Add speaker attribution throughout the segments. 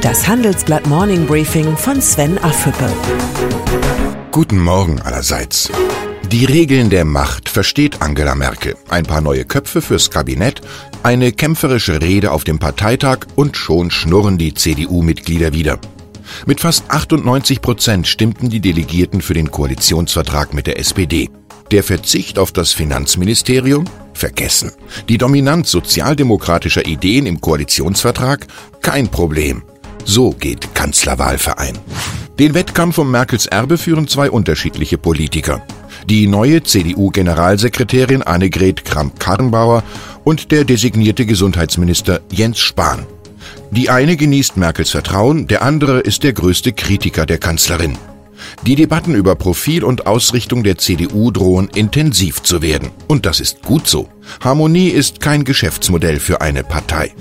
Speaker 1: Das Handelsblatt Morning Briefing von Sven Affüppe.
Speaker 2: Guten Morgen allerseits. Die Regeln der Macht versteht Angela Merkel. Ein paar neue Köpfe fürs Kabinett, eine kämpferische Rede auf dem Parteitag und schon schnurren die CDU-Mitglieder wieder. Mit fast 98 Prozent stimmten die Delegierten für den Koalitionsvertrag mit der SPD. Der Verzicht auf das Finanzministerium? Vergessen. Die Dominanz sozialdemokratischer Ideen im Koalitionsvertrag? Kein Problem. So geht Kanzlerwahlverein. Den Wettkampf um Merkels Erbe führen zwei unterschiedliche Politiker. Die neue CDU-Generalsekretärin Annegret Kramp-Karrenbauer und der designierte Gesundheitsminister Jens Spahn. Die eine genießt Merkels Vertrauen, der andere ist der größte Kritiker der Kanzlerin. Die Debatten über Profil und Ausrichtung der CDU drohen intensiv zu werden. Und das ist gut so. Harmonie ist kein Geschäftsmodell für eine Partei.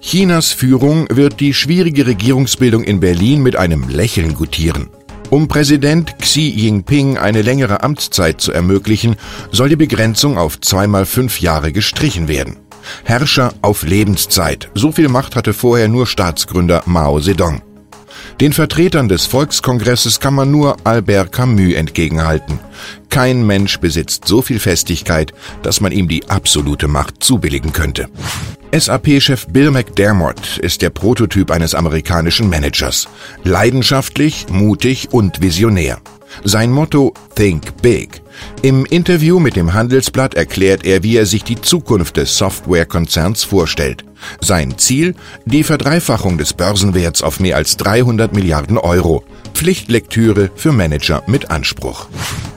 Speaker 2: Chinas Führung wird die schwierige Regierungsbildung in Berlin mit einem Lächeln gutieren. Um Präsident Xi Jinping eine längere Amtszeit zu ermöglichen, soll die Begrenzung auf zweimal fünf Jahre gestrichen werden. Herrscher auf Lebenszeit. So viel Macht hatte vorher nur Staatsgründer Mao Zedong. Den Vertretern des Volkskongresses kann man nur Albert Camus entgegenhalten. Kein Mensch besitzt so viel Festigkeit, dass man ihm die absolute Macht zubilligen könnte. SAP-Chef Bill McDermott ist der Prototyp eines amerikanischen Managers. Leidenschaftlich, mutig und visionär. Sein Motto Think Big. Im Interview mit dem Handelsblatt erklärt er, wie er sich die Zukunft des Softwarekonzerns vorstellt. Sein Ziel? Die Verdreifachung des Börsenwerts auf mehr als 300 Milliarden Euro. Pflichtlektüre für Manager mit Anspruch.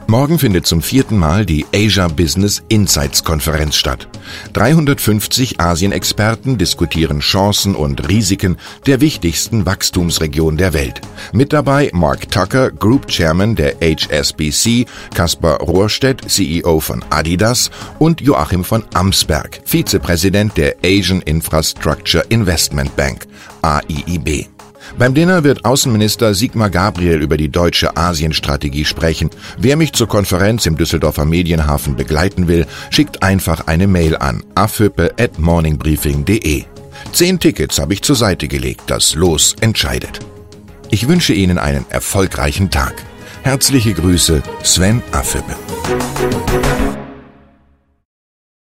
Speaker 2: Morgen findet zum vierten Mal die Asia Business Insights Konferenz statt. 350 Asien-Experten diskutieren Chancen und Risiken der wichtigsten Wachstumsregion der Welt. Mit dabei Mark Tucker, Group Chairman der HSBC, Kaspar Rohrstedt, CEO von Adidas und Joachim von Amsberg, Vizepräsident der Asian Infrastructure Investment Bank, AIIB. Beim Dinner wird Außenminister Sigmar Gabriel über die deutsche Asienstrategie sprechen. Wer mich zur Konferenz im Düsseldorfer Medienhafen begleiten will, schickt einfach eine Mail an afhüppe@morningbriefing.de. Zehn Tickets habe ich zur Seite gelegt. Das Los entscheidet. Ich wünsche Ihnen einen erfolgreichen Tag. Herzliche Grüße, Sven Affüppe.